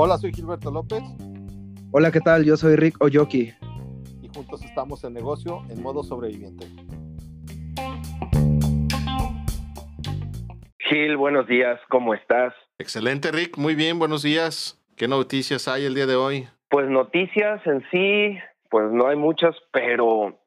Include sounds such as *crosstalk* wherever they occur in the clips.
Hola, soy Gilberto López. Hola, ¿qué tal? Yo soy Rick Oyoki. Y juntos estamos en negocio en modo sobreviviente. Gil, buenos días, ¿cómo estás? Excelente, Rick, muy bien, buenos días. ¿Qué noticias hay el día de hoy? Pues noticias en sí, pues no hay muchas, pero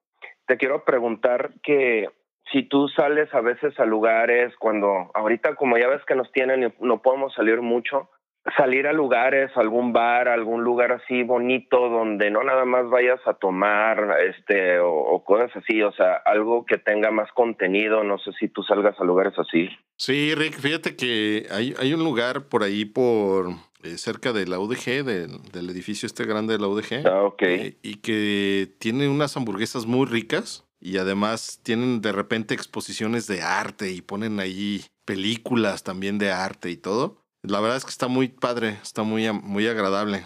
te quiero preguntar que si tú sales a veces a lugares cuando ahorita como ya ves que nos tienen y no podemos salir mucho, salir a lugares, algún bar, algún lugar así bonito donde no nada más vayas a tomar este o, cosas así, o sea, algo que tenga más contenido, no sé si tú salgas a lugares así. Sí, Rick, fíjate que hay, hay un lugar por ahí por eh, cerca de la UDG, del edificio este grande de la UDG. Ah, ok. Eh, y que tiene unas hamburguesas muy ricas y además tienen de repente exposiciones de arte y ponen ahí películas también de arte y todo. La verdad es que está muy padre, está muy, muy agradable.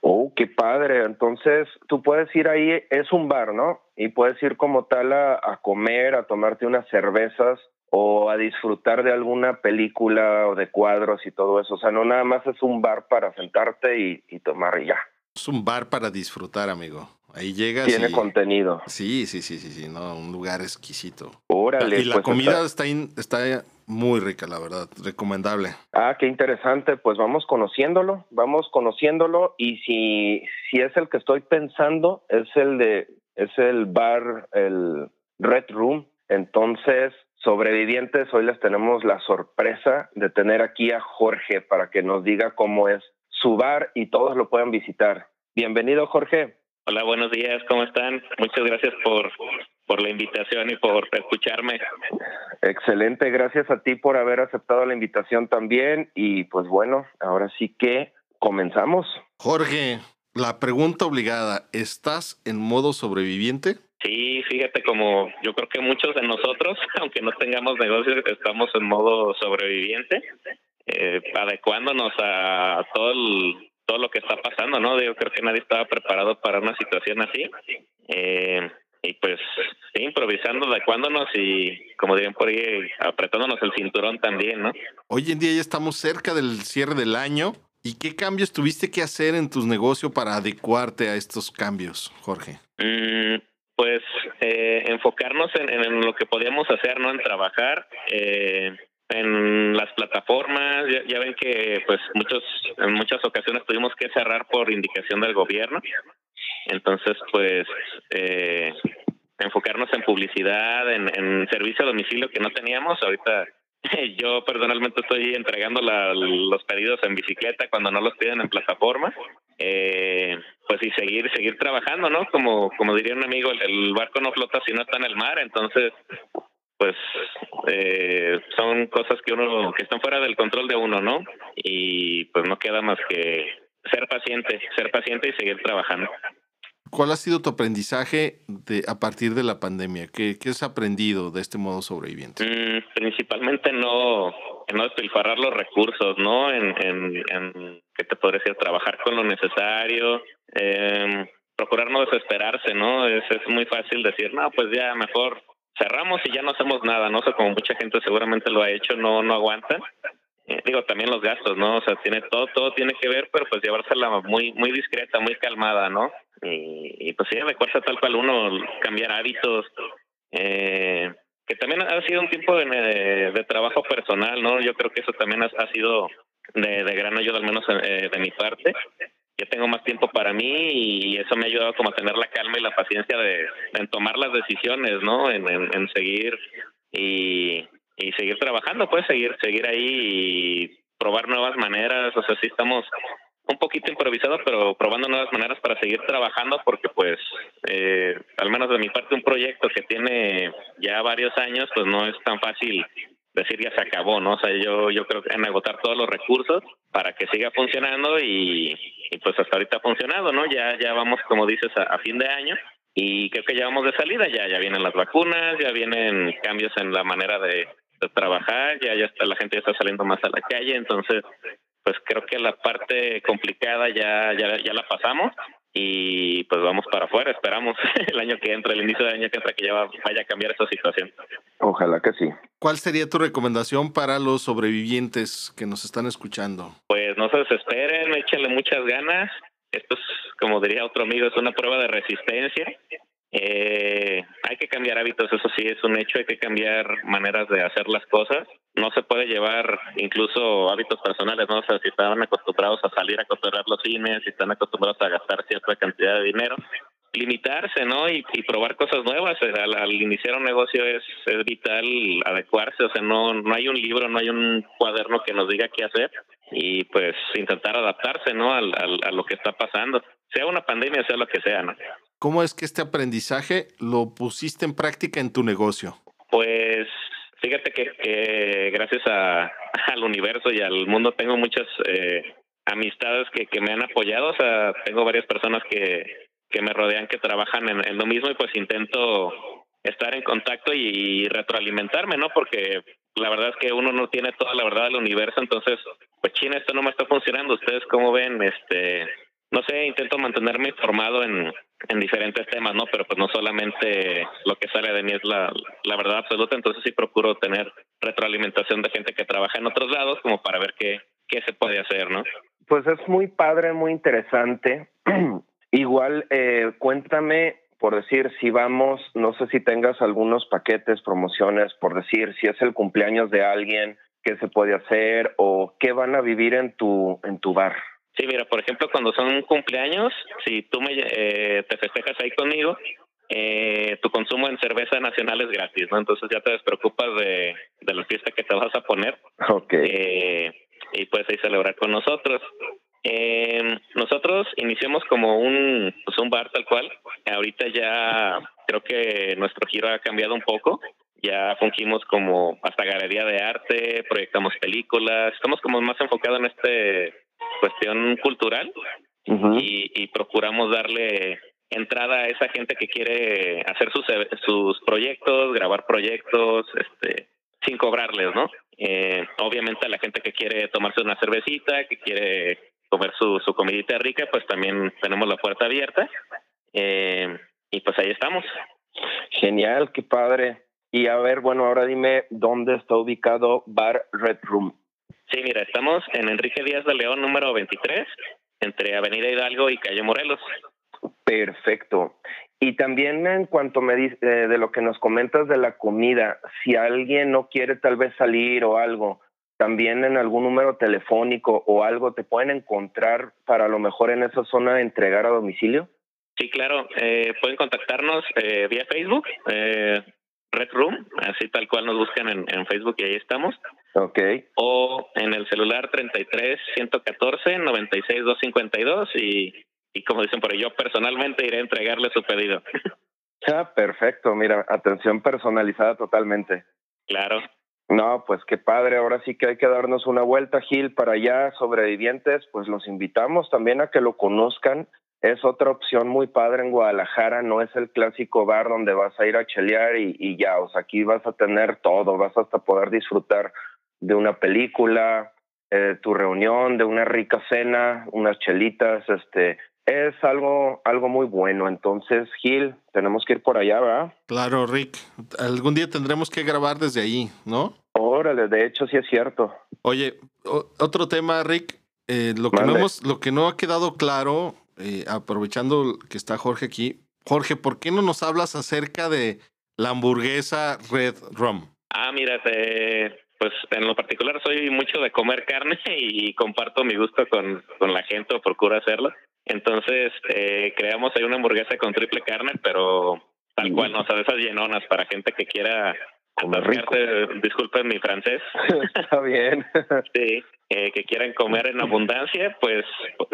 Oh, qué padre. Entonces, tú puedes ir ahí, es un bar, ¿no? Y puedes ir como tal a, comer, a tomarte unas cervezas o a disfrutar de alguna película o de cuadros y todo eso. O sea, no nada más es un bar para sentarte y, y tomar y ya. Es un bar para disfrutar, amigo. Ahí llegas. Tiene contenido. Sí, sí, sí, sí, sí, no, un lugar exquisito. Órale. Y la pues, comida está, está muy rica, la verdad, recomendable. Ah, qué interesante, pues vamos conociéndolo, vamos conociéndolo y si, si es el que estoy pensando, es el de, es el bar, el Red Room, entonces sobrevivientes, hoy les tenemos la sorpresa de tener aquí a Jorge para que nos diga cómo es su bar y todos lo puedan visitar. Bienvenido, Jorge. Hola, buenos días, ¿cómo están? Muchas gracias por, por la invitación y por escucharme. Excelente, gracias a ti por haber aceptado la invitación también y pues bueno, ahora sí que comenzamos. Jorge, la pregunta obligada, ¿estás en modo sobreviviente? Sí, fíjate como yo creo que muchos de nosotros, *laughs* aunque no tengamos negocios, estamos en modo sobreviviente, eh, adecuándonos a todo el todo lo que está pasando, ¿no? Yo creo que nadie estaba preparado para una situación así. Eh, y pues improvisando, adecuándonos y, como dirían por ahí, apretándonos el cinturón también, ¿no? Hoy en día ya estamos cerca del cierre del año. ¿Y qué cambios tuviste que hacer en tus negocios para adecuarte a estos cambios, Jorge? Mm, pues eh, enfocarnos en, en, lo que podíamos hacer, ¿no? En trabajar, eh, en las plataformas, ya, ven que pues muchos en muchas ocasiones tuvimos que cerrar por indicación del gobierno. Entonces, pues eh, enfocarnos en publicidad, en, servicio a domicilio que no teníamos. Ahorita *laughs* yo personalmente estoy entregando los pedidos en bicicleta cuando no los piden en plataforma. Eh, pues y seguir seguir trabajando, ¿no? Como como diría un amigo, el barco no flota si no está en el mar. Entonces, pues eh, son cosas que uno que están fuera del control de uno, ¿no? Y pues no queda más que ser paciente, ser paciente y seguir trabajando. ¿Cuál ha sido tu aprendizaje de a partir de la pandemia? ¿Qué, qué has aprendido de este modo sobreviviente? Mm, principalmente no, no despilfarrar los recursos, ¿no? En, en, en ¿qué te podría decir? Trabajar con lo necesario, eh, procurar no desesperarse, ¿no? Es, es muy fácil decir, no, pues ya mejor cerramos y ya no hacemos nada, no sé, como mucha gente seguramente lo ha hecho, no no aguantan. Eh, digo, también los gastos, ¿no? O sea, tiene todo todo tiene que ver, pero pues llevársela muy muy discreta, muy calmada, ¿no? Y, y pues sí, recuerda tal cual uno cambiar hábitos, eh, que también ha sido un tiempo de, de, trabajo personal, ¿no? Yo creo que eso también ha, ha sido de, de, gran ayuda, al menos eh, de mi parte ya tengo más tiempo para mí y eso me ha ayudado como a tener la calma y la paciencia de en tomar las decisiones, ¿no? En, en, seguir y, y seguir trabajando, pues seguir seguir ahí y probar nuevas maneras, o sea, sí estamos un poquito improvisados, pero probando nuevas maneras para seguir trabajando porque pues eh, al menos de mi parte un proyecto que tiene ya varios años pues no es tan fácil decir ya se acabó, ¿no? O sea, yo, yo creo que en agotar todos los recursos para que siga funcionando y, pues hasta ahorita ha funcionado, ¿no? Ya, ya vamos, como dices, a, fin de año y creo que ya vamos de salida, ya, ya vienen las vacunas, ya vienen cambios en la manera de, trabajar, ya, ya está, la gente ya está saliendo más a la calle, entonces pues creo que la parte complicada ya, ya, ya la pasamos y pues vamos para afuera, esperamos *laughs* el año que entra, el inicio del año que entra que ya vaya a cambiar esta situación. Ojalá que sí. ¿Cuál sería tu recomendación para los sobrevivientes que nos están escuchando? Pues no se desesperen, échenle muchas ganas. Esto es, como diría otro amigo, es una prueba de resistencia. Eh, hay que cambiar hábitos, eso sí es un hecho, hay que cambiar maneras de hacer las cosas. No se puede llevar incluso hábitos personales, ¿no? O sea, si estaban acostumbrados a salir a cotorrear los cines, si están acostumbrados a gastar cierta cantidad de dinero, limitarse, ¿no? Y, probar cosas nuevas. Al, iniciar un negocio es, es, vital adecuarse, o sea, no, no hay un libro, no hay un cuaderno que nos diga qué hacer y pues intentar adaptarse, ¿no? Al, a lo que está pasando, sea una pandemia, sea lo que sea, ¿no? ¿Cómo es que este aprendizaje lo pusiste en práctica en tu negocio? Pues fíjate que, gracias a, al universo y al mundo tengo muchas eh, amistades que, que me han apoyado, o sea, tengo varias personas que, que me rodean que trabajan en, lo mismo y pues intento estar en contacto y, retroalimentarme, ¿no? Porque la verdad es que uno no tiene toda la verdad del universo, entonces, pues China, esto no me está funcionando. ¿Ustedes cómo ven? Este, no sé, intento mantenerme informado en, en diferentes temas, ¿no? Pero pues no solamente lo que sale de mí es la, la verdad absoluta, entonces sí procuro tener retroalimentación de gente que trabaja en otros lados como para ver qué, qué se puede hacer, ¿no? Pues es muy padre, muy interesante. *clears throat* Igual, eh, cuéntame, por decir, si vamos, no sé si tengas algunos paquetes, promociones, por decir, si es el cumpleaños de alguien, qué se puede hacer o qué van a vivir en tu, en tu bar. Sí, mira, por ejemplo, cuando son cumpleaños, si tú me, eh, te festejas ahí conmigo, eh, tu consumo en cerveza nacional es gratis, ¿no? Entonces ya te despreocupas de, de la fiesta que te vas a poner. Ok. Eh, y puedes ahí celebrar con nosotros. Eh, nosotros iniciamos como un, pues un bar tal cual. Ahorita ya creo que nuestro giro ha cambiado un poco. Ya fungimos como hasta galería de arte, proyectamos películas. Estamos como más enfocados en esta cuestión cultural y, y procuramos darle entrada a esa gente que quiere hacer sus, sus proyectos, grabar proyectos, este, sin cobrarles, ¿no? Eh, obviamente a la gente que quiere tomarse una cervecita, que quiere comer su, su comidita rica, pues también tenemos la puerta abierta. Eh, y pues ahí estamos. Genial, qué padre. Y a ver, bueno, ahora dime dónde está ubicado Bar Red Room. Sí, mira, estamos en Enrique Díaz de León, número 23, entre Avenida Hidalgo y Calle Morelos. Perfecto. Y también en cuanto me dice eh, de lo que nos comentas de la comida, si alguien no quiere tal vez salir o algo, también en algún número telefónico o algo te pueden encontrar para a lo mejor en esa zona de entregar a domicilio? Sí, claro. Eh, pueden contactarnos eh, vía Facebook, eh, Red Room, así tal cual nos buscan en, en, Facebook y ahí estamos. Ok. O en el celular 33 114 96 252 y, y como dicen por ahí, yo personalmente iré a entregarle su pedido. Ah, perfecto. Mira, atención personalizada totalmente. Claro. No, pues qué padre, ahora sí que hay que darnos una vuelta, Gil, para allá, sobrevivientes, pues los invitamos también a que lo conozcan. Es otra opción muy padre en Guadalajara, no es el clásico bar donde vas a ir a chelear y, y ya, o sea, aquí vas a tener todo, vas hasta poder disfrutar de una película, eh, tu reunión, de una rica cena, unas chelitas, este, es algo, algo muy bueno. Entonces, Gil, tenemos que ir por allá, ¿verdad? Claro, Rick. Algún día tendremos que grabar desde ahí, ¿no? Órale, de hecho sí es cierto. Oye, otro tema, Rick. Eh, lo, que no hemos, lo que no ha quedado claro, eh, aprovechando que está Jorge aquí. Jorge, ¿por qué no nos hablas acerca de la hamburguesa Red Rum? Ah, mira, pues en lo particular soy mucho de comer carne *laughs* y comparto mi gusto con, con la gente o procuro hacerlo. Entonces, eh, creamos ahí una hamburguesa con triple carne, pero tal cual, ¿no? O sea, de esas llenonas para gente que quiera disculpen mi francés. *laughs* *laughs* Está bien. sí, eh, que quieran comer en abundancia, pues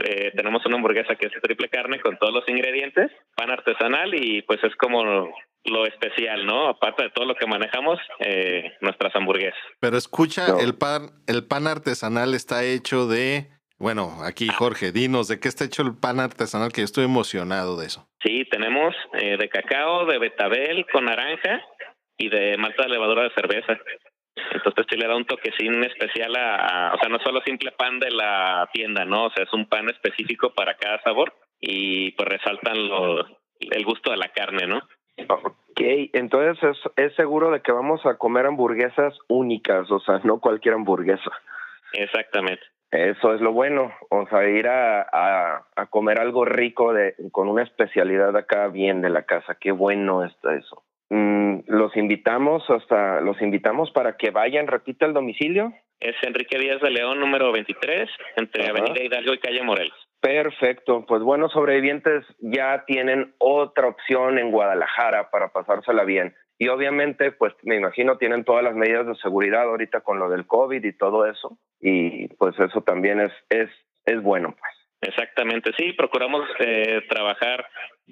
eh, tenemos una hamburguesa que es triple carne con todos los ingredientes, pan artesanal y pues es como lo especial, ¿no? Aparte de todo lo que manejamos, eh, nuestras hamburguesas. Pero escucha, el pan, el pan artesanal está hecho de bueno, aquí Jorge, dinos de qué está hecho el pan artesanal, que yo estoy emocionado de eso. Sí, tenemos eh, de cacao, de betabel con naranja y de malta de levadura de cerveza. Entonces sí le da un toquecín especial a, o sea, no solo simple pan de la tienda, ¿no? O sea, es un pan específico para cada sabor y pues resaltan lo, el gusto de la carne, ¿no? Ok, entonces es, es seguro de que vamos a comer hamburguesas únicas, o sea, no cualquier hamburguesa. Exactamente. Eso es lo bueno, o sea, ir a, a, a, comer algo rico de, con una especialidad acá bien de la casa. Qué bueno está eso. Mm, los invitamos hasta, los invitamos para que vayan, repita el domicilio. Es Enrique Díaz de León, número 23, entre Ajá. Avenida Hidalgo y Calle Morelos. Perfecto, pues bueno, sobrevivientes ya tienen otra opción en Guadalajara para pasársela bien. Y obviamente, pues me imagino tienen todas las medidas de seguridad ahorita con lo del COVID y todo eso. Y pues eso también es, es, es bueno, pues. Exactamente, sí, procuramos eh, trabajar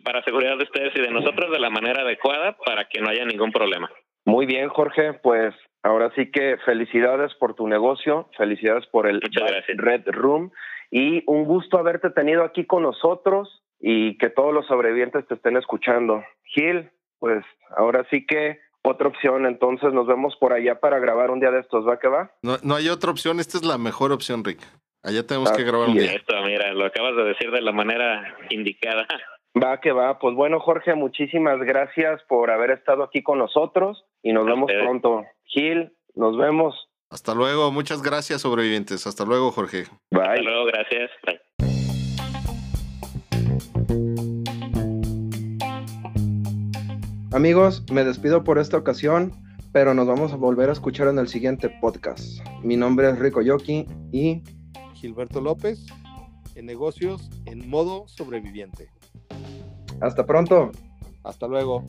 para seguridad de ustedes y de nosotros de la manera adecuada para que no haya ningún problema. Muy bien, Jorge, pues ahora sí que felicidades por tu negocio, felicidades por el. Red Room y un gusto haberte tenido aquí con nosotros y que todos los sobrevivientes te estén escuchando. Gil, pues ahora sí que otra opción, entonces nos vemos por allá para grabar un día de estos, ¿va que va? No, no hay otra opción, esta es la mejor opción, Rick. Allá tenemos que grabar un día. Esto, mira, lo acabas de decir de la manera indicada. Va que va, pues bueno Jorge, muchísimas gracias por haber estado aquí con nosotros y nos A vemos ustedes. pronto. Gil, nos vemos. Hasta luego, muchas gracias, sobrevivientes. Hasta luego, Jorge. Hasta Bye. luego, gracias. Bye. Amigos, me despido por esta ocasión, pero nos vamos a volver a escuchar en el siguiente podcast. Mi nombre es Rico Yoki y Gilberto López, en negocios en modo sobreviviente. hasta pronto. Hasta luego.